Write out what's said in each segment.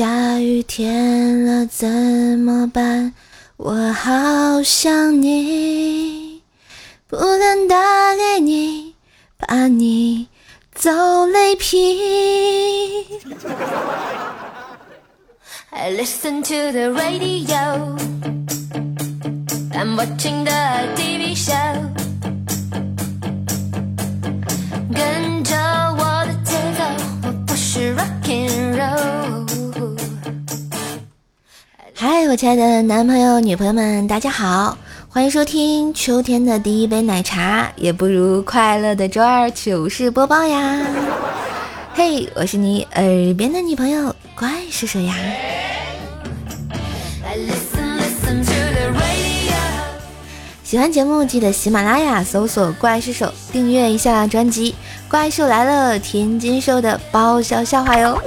下雨天了怎么办？我好想你，不敢打给你，怕你走雷劈。I listen to the radio, I'm watching the TV show，跟着我的节奏，我不是 rock and roll。嗨，我亲爱的男朋友、女朋友们，大家好，欢迎收听秋天的第一杯奶茶，也不如快乐的周二糗事播报呀。嘿，我是你耳边的女朋友怪叔叔呀。喜欢节目记得喜马拉雅搜索“怪兽手”，订阅一下专辑《怪兽来了》，天津兽的爆笑笑话哟。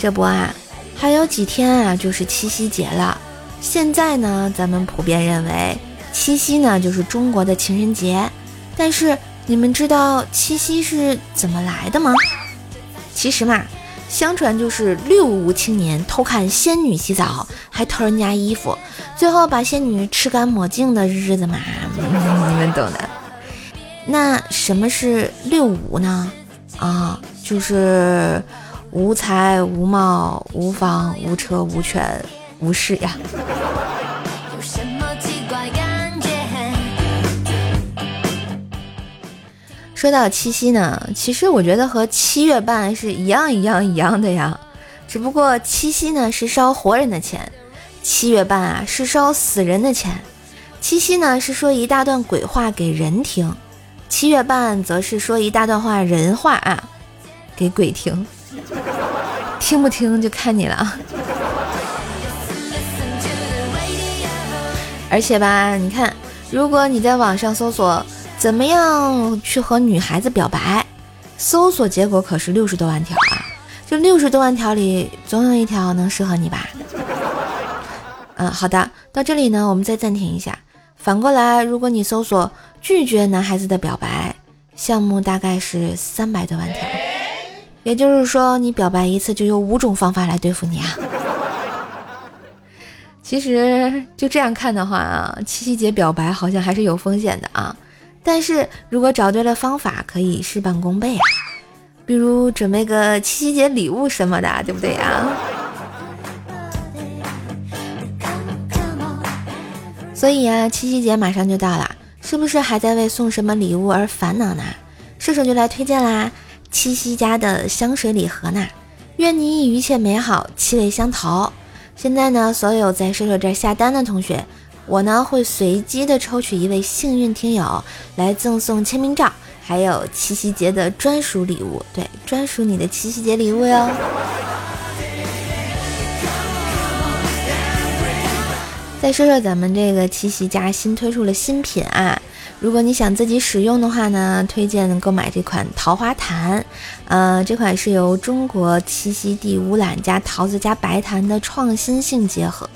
这不啊，还有几天啊，就是七夕节了。现在呢，咱们普遍认为七夕呢就是中国的情人节，但是你们知道七夕是怎么来的吗？其实嘛。相传就是六无青年偷看仙女洗澡，还偷人家衣服，最后把仙女吃干抹净的日子嘛，你们懂的。那什么是六五呢？啊，就是无才、无貌、无房、无车、无权、无势呀。说到七夕呢，其实我觉得和七月半是一样一样一样的呀，只不过七夕呢是烧活人的钱，七月半啊是烧死人的钱。七夕呢是说一大段鬼话给人听，七月半则是说一大段话人话啊给鬼听，听不听就看你了啊。而且吧，你看，如果你在网上搜索。怎么样去和女孩子表白？搜索结果可是六十多万条啊！就六十多万条里，总有一条能适合你吧？嗯，好的，到这里呢，我们再暂停一下。反过来，如果你搜索拒绝男孩子的表白，项目大概是三百多万条。也就是说，你表白一次就有五种方法来对付你啊！其实就这样看的话啊，七夕节表白好像还是有风险的啊。但是如果找对了方法，可以事半功倍啊！比如准备个七夕节礼物什么的，对不对呀？所以啊，七夕节马上就到了，是不是还在为送什么礼物而烦恼呢？射手就来推荐啦，七夕家的香水礼盒呢，愿你一切美好，气味相投。现在呢，所有在射手这儿下单的同学。我呢会随机的抽取一位幸运听友来赠送签名照，还有七夕节的专属礼物，对，专属你的七夕节礼物哟。再说说咱们这个七夕家新推出了新品啊，如果你想自己使用的话呢，推荐购买这款桃花檀，呃，这款是由中国栖息地乌兰加桃子加白檀的创新性结合。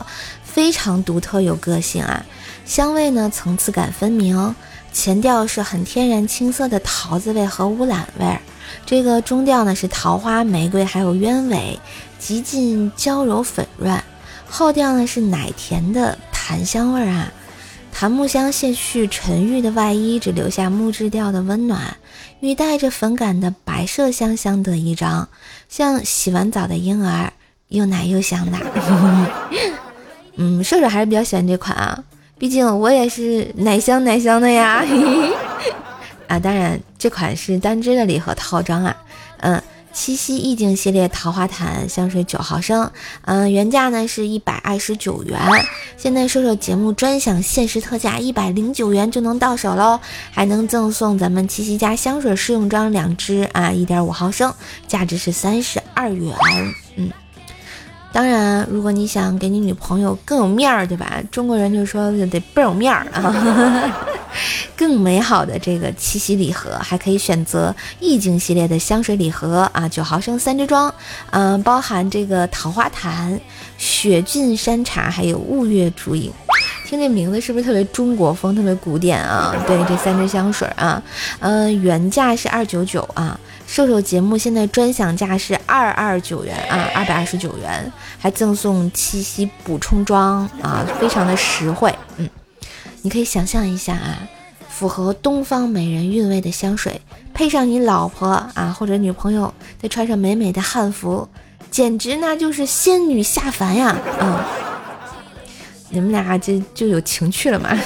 非常独特有个性啊，香味呢层次感分明，前调是很天然青涩的桃子味和乌兰味儿，这个中调呢是桃花、玫瑰还有鸢尾，极尽娇柔粉润，后调呢是奶甜的檀香味儿啊，檀木香卸去沉郁的外衣，只留下木质调的温暖，与带着粉感的白麝香相得益彰，像洗完澡的婴儿，又奶又香的。嗯，射手还是比较喜欢这款啊，毕竟我也是奶香奶香的呀。啊，当然这款是单支的礼盒套装啊。嗯，七夕意境系列桃花潭香水九毫升，嗯，原价呢是一百二十九元，现在射手节目专享限时特价一百零九元就能到手喽，还能赠送咱们七夕家香水试用装两支啊，一点五毫升，价值是三十二元。嗯。当然，如果你想给你女朋友更有面儿，对吧？中国人就说得倍儿有面儿啊，更美好的这个七夕礼盒，还可以选择意境系列的香水礼盒啊，九毫升三支装，嗯，包含这个桃花潭、雪峻山茶，还有雾月竹影。听这名字是不是特别中国风，特别古典啊？对，这三支香水啊，嗯，原价是二九九啊。瘦瘦节目现在专享价是二二九元啊，二百二十九元，还赠送七夕补充装啊，非常的实惠。嗯，你可以想象一下啊，符合东方美人韵味的香水，配上你老婆啊或者女朋友，再穿上美美的汉服，简直那就是仙女下凡呀！嗯，你们俩就就有情趣了嘛。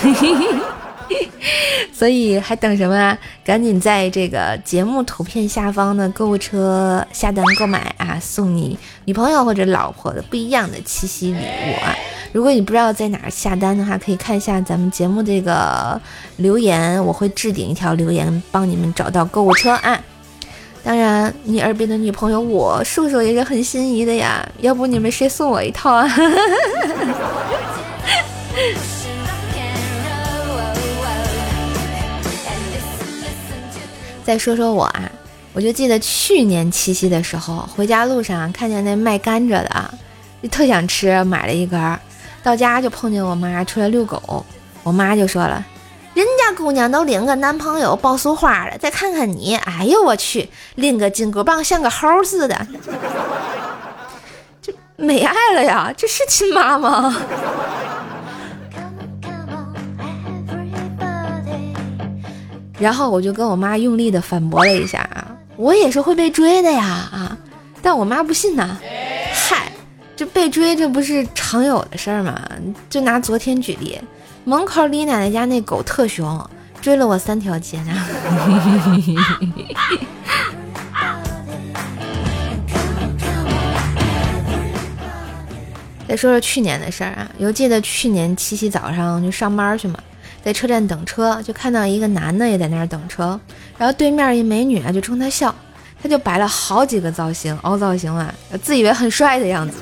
所以还等什么啊？赶紧在这个节目图片下方的购物车下单购买啊，送你女朋友或者老婆的不一样的七夕礼物啊！如果你不知道在哪儿下单的话，可以看一下咱们节目这个留言，我会置顶一条留言，帮你们找到购物车啊。当然，你耳边的女朋友我瘦瘦也是很心仪的呀，要不你们谁送我一套啊？再说说我啊，我就记得去年七夕的时候，回家路上看见那卖甘蔗的啊，就特想吃，买了一根。到家就碰见我妈出来遛狗，我妈就说了：“人家姑娘都领个男朋友抱束花了，再看看你，哎呦我去，拎个金箍棒像个猴似的，这没爱了呀？这是亲妈吗？” 然后我就跟我妈用力的反驳了一下啊，我也是会被追的呀啊！但我妈不信呐，这被追这不是常有的事儿吗？就拿昨天举例，门口李奶奶家那狗特凶，追了我三条街呢。再说说去年的事儿啊，犹记得去年七夕早上就上班去嘛。在车站等车，就看到一个男的也在那儿等车，然后对面一美女啊就冲他笑，他就摆了好几个造型，凹造型啊，自以为很帅的样子，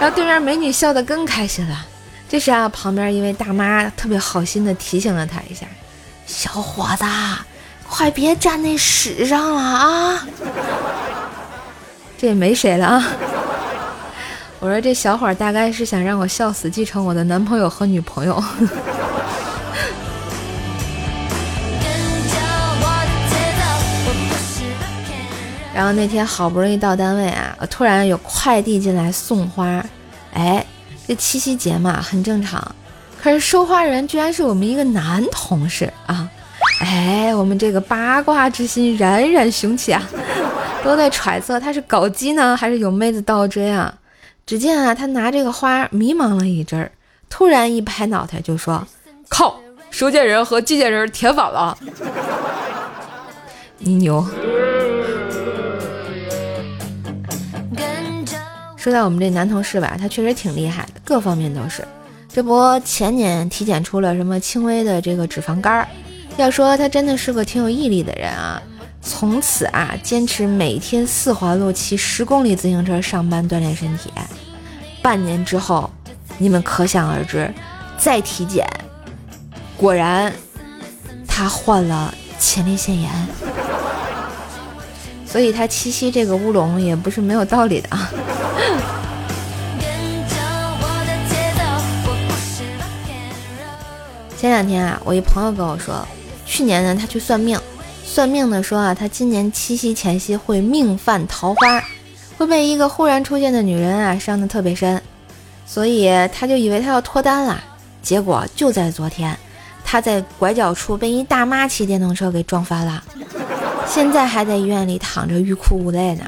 然后对面美女笑得更开心了。这时啊，旁边一位大妈特别好心的提醒了他一下：“小伙子，快别站那屎上了啊！” 这也没谁了啊。我说这小伙大概是想让我笑死，继承我的男朋友和女朋友。然后那天好不容易到单位啊，突然有快递进来送花，哎，这七夕节嘛很正常，可是收花人居然是我们一个男同事啊，哎，我们这个八卦之心冉冉雄起啊，都在揣测他是搞基呢还是有妹子倒追啊。只见啊，他拿这个花迷茫了一阵儿，突然一拍脑袋就说：“靠，收件人和寄件人填反了，你牛。”说到我们这男同事吧，他确实挺厉害的，各方面都是。这不前年体检出了什么轻微的这个脂肪肝儿。要说他真的是个挺有毅力的人啊，从此啊坚持每天四环路骑十公里自行车上班锻炼身体。半年之后，你们可想而知，再体检，果然他患了前列腺炎。所以他七夕这个乌龙也不是没有道理的啊。前两天啊，我一朋友跟我说，去年呢他去算命，算命的说啊，他今年七夕前夕会命犯桃花，会被一个忽然出现的女人啊伤得特别深，所以他就以为他要脱单了，结果就在昨天，他在拐角处被一大妈骑电动车给撞翻了。现在还在医院里躺着，欲哭无泪呢。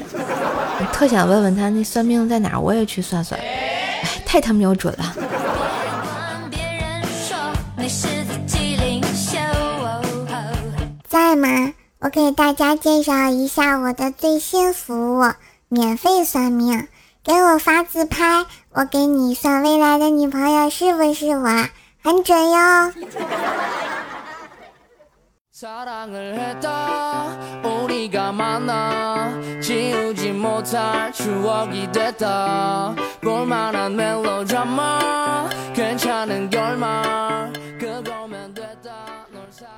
我特想问问他，那算命在哪儿？我也去算算。哎，太他妈有准了。吗？我给大家介绍一下我的最新服务——免费算命。给我发自拍，我给你算未来的女朋友是不是我？很准哟。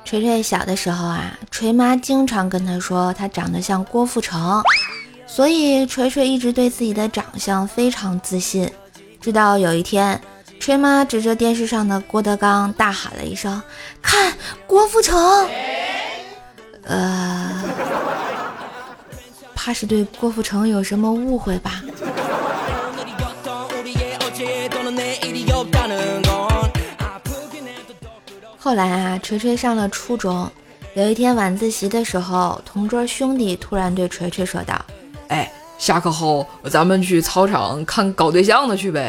锤锤小的时候啊，锤妈经常跟他说他长得像郭富城，所以锤锤一直对自己的长相非常自信。直到有一天。锤妈指着电视上的郭德纲，大喊了一声：“看郭富城！”呃，怕是对郭富城有什么误会吧。后来啊，锤锤上了初中。有一天晚自习的时候，同桌兄弟突然对锤锤说道：“哎，下课后咱们去操场看搞对象的去呗。”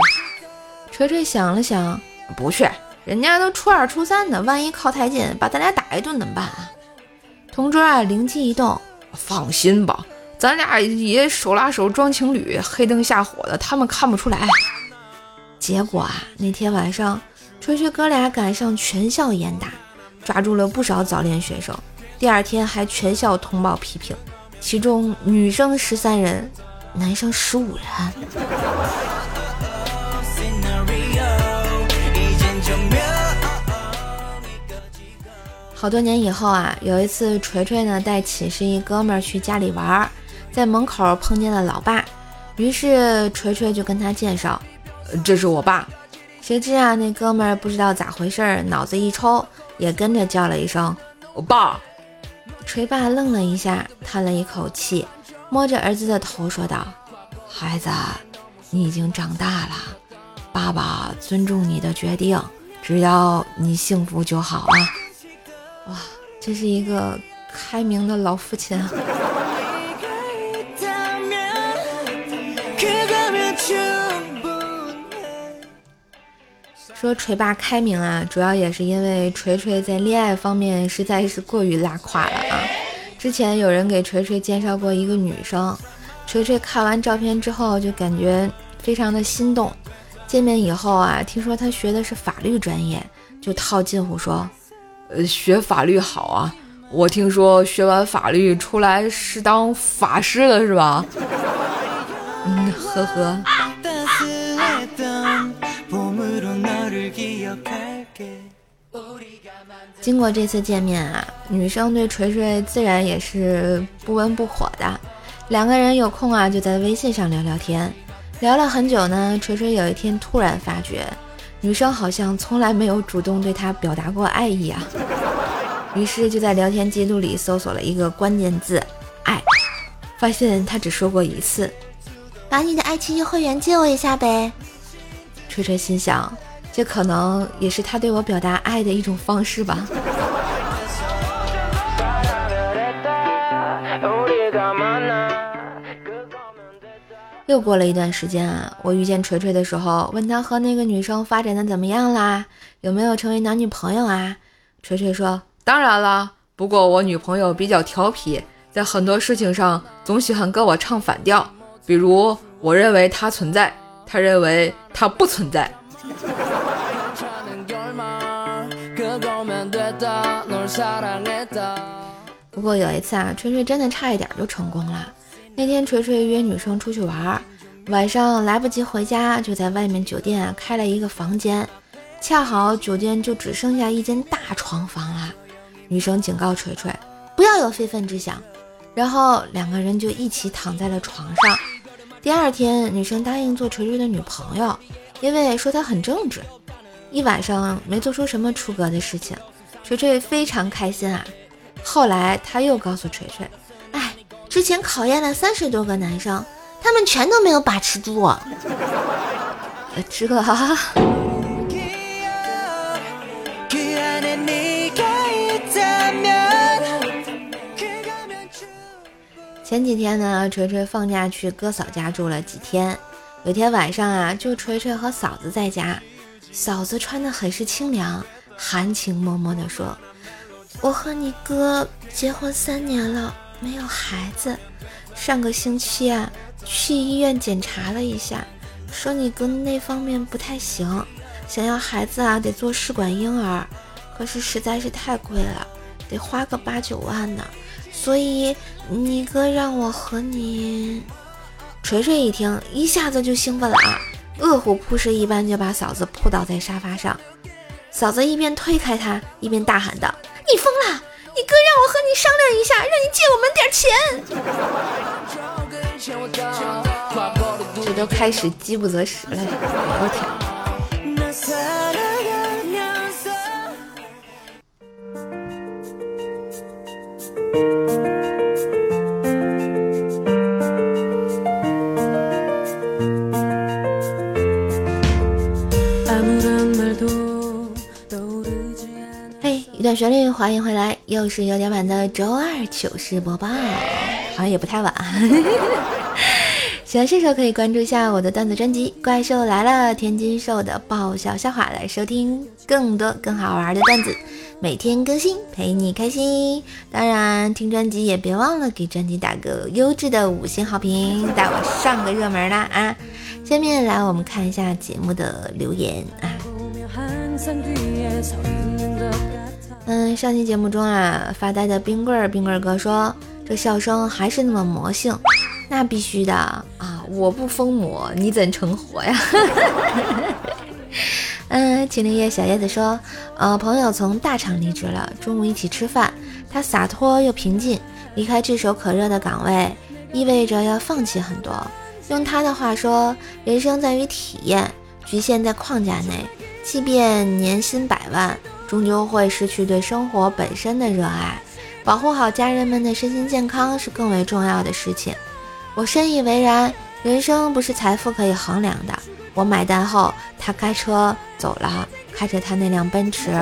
锤锤想了想，不去，人家都初二、初三的，万一靠太近，把咱俩打一顿怎么办啊？同桌啊，灵机一动，放心吧，咱俩也手拉手装情侣，黑灯瞎火的，他们看不出来。结果啊，那天晚上，锤锤哥俩赶上全校严打。抓住了不少早恋学生，第二天还全校通报批评，其中女生十三人，男生十五人。好多年以后啊，有一次锤锤呢带寝室一哥们儿去家里玩，在门口碰见了老爸，于是锤锤就跟他介绍，这是我爸。谁知啊，那哥们儿不知道咋回事儿，脑子一抽。也跟着叫了一声“我爸”，锤爸愣了一下，叹了一口气，摸着儿子的头说道：“孩子，你已经长大了，爸爸尊重你的决定，只要你幸福就好啊！”哇，这是一个开明的老父亲啊！说锤爸开明啊，主要也是因为锤锤在恋爱方面实在是过于拉胯了啊。之前有人给锤锤介绍过一个女生，锤锤看完照片之后就感觉非常的心动。见面以后啊，听说她学的是法律专业，就套近乎说：“呃，学法律好啊，我听说学完法律出来是当法师的，是吧？”嗯，呵呵。经过这次见面啊，女生对锤锤自然也是不温不火的。两个人有空啊，就在微信上聊聊天。聊了很久呢，锤锤有一天突然发觉，女生好像从来没有主动对他表达过爱意啊。于是就在聊天记录里搜索了一个关键字“爱”，发现他只说过一次：“把你的爱奇艺会员借我一下呗。”锤锤心想。这可能也是他对我表达爱的一种方式吧。又过了一段时间啊，我遇见锤锤的时候，问他和那个女生发展的怎么样啦，有没有成为男女朋友啊？锤锤说：“当然了，不过我女朋友比较调皮，在很多事情上总喜欢跟我唱反调，比如我认为她存在，她认为她不存在。”不过有一次啊，锤锤真的差一点就成功了。那天锤锤约女生出去玩，晚上来不及回家，就在外面酒店开了一个房间。恰好酒店就只剩下一间大床房了。女生警告锤锤不要有非分之想，然后两个人就一起躺在了床上。第二天，女生答应做锤锤的女朋友，因为说她很正直。一晚上没做出什么出格的事情，锤锤非常开心啊。后来他又告诉锤锤：“哎，之前考验了三十多个男生，他们全都没有把持住。”这。前几天呢，锤锤放假去哥嫂家住了几天。有天晚上啊，就锤锤和嫂子在家。嫂子穿的很是清凉，含情脉脉地说：“我和你哥结婚三年了，没有孩子。上个星期啊，去医院检查了一下，说你哥那方面不太行，想要孩子啊，得做试管婴儿，可是实在是太贵了，得花个八九万呢。所以你哥让我和你……”锤锤一听，一下子就兴奋了啊！饿虎扑食一般就把嫂子扑倒在沙发上，嫂子一边推开他，一边大喊道：“你疯了！你哥让我和你商量一下，让你借我们点钱。”这都开始饥不择食了，我天！欢迎回来，又是有点晚的周二糗事播报，好像也不太晚。喜欢射手可以关注一下我的段子专辑《怪兽来了》，天津兽的爆笑笑话来收听更多更好玩的段子，每天更新陪你开心。当然听专辑也别忘了给专辑打个优质的五星好评，带我上个热门啦啊！下面来我们看一下节目的留言啊。嗯，上期节目中啊，发呆的冰棍儿冰棍儿哥说，这笑声还是那么魔性，那必须的啊！我不疯魔，你怎成活呀？嗯，秦林叶小叶子说，呃，朋友从大厂离职了，中午一起吃饭，他洒脱又平静，离开炙手可热的岗位，意味着要放弃很多。用他的话说，人生在于体验，局限在框架内，即便年薪百万。终究会失去对生活本身的热爱，保护好家人们的身心健康是更为重要的事情。我深以为然，人生不是财富可以衡量的。我买单后，他开车走了，开着他那辆奔驰；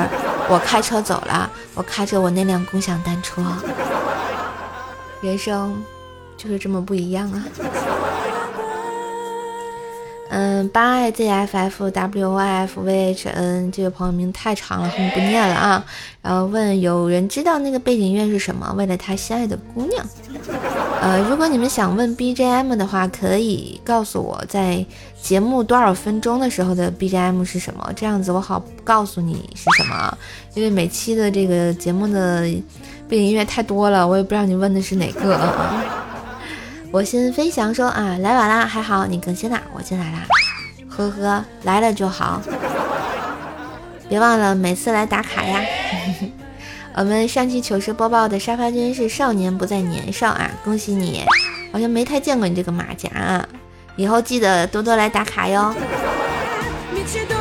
我开车走了，我开着我那辆共享单车。人生就是这么不一样啊。嗯，八 i z f f w y f v h n 这位朋友名太长了，后面不念了啊。然后问有人知道那个背景音乐是什么？为了他心爱的姑娘。呃，如果你们想问 BGM 的话，可以告诉我在节目多少分钟的时候的 BGM 是什么，这样子我好告诉你是什么。因为每期的这个节目的背景音乐太多了，我也不知道你问的是哪个。我心飞翔说啊，来晚啦，还好你更新啦，我进来啦，呵呵，来了就好，别忘了每次来打卡呀。我们上期糗事播报的沙发君是少年不再年少啊，恭喜你，好像没太见过你这个马甲啊，以后记得多多来打卡哟。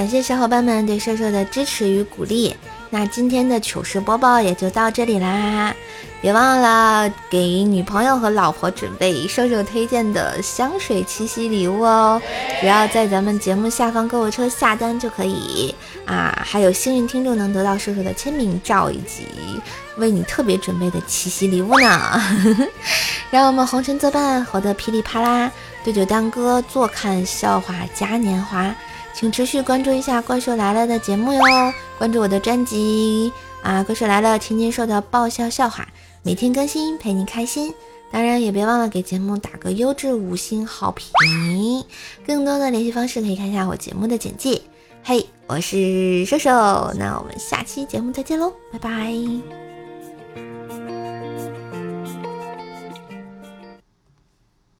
感谢小伙伴们对瘦瘦的支持与鼓励，那今天的糗事播报也就到这里啦！别忘了给女朋友和老婆准备瘦瘦推荐的香水七夕礼物哦，只要在咱们节目下方购物车下单就可以啊！还有幸运听众能得到瘦瘦的签名照以及为你特别准备的七夕礼物呢！让我们红尘作伴，活得噼里啪啦，对酒当歌，坐看笑话嘉年华。请持续关注一下《怪兽来了》的节目哟，关注我的专辑啊，《怪兽来了》天津说的爆笑笑话，每天更新陪你开心。当然也别忘了给节目打个优质五星好评。更多的联系方式可以看一下我节目的简介。嘿，我是瘦瘦，那我们下期节目再见喽，拜拜。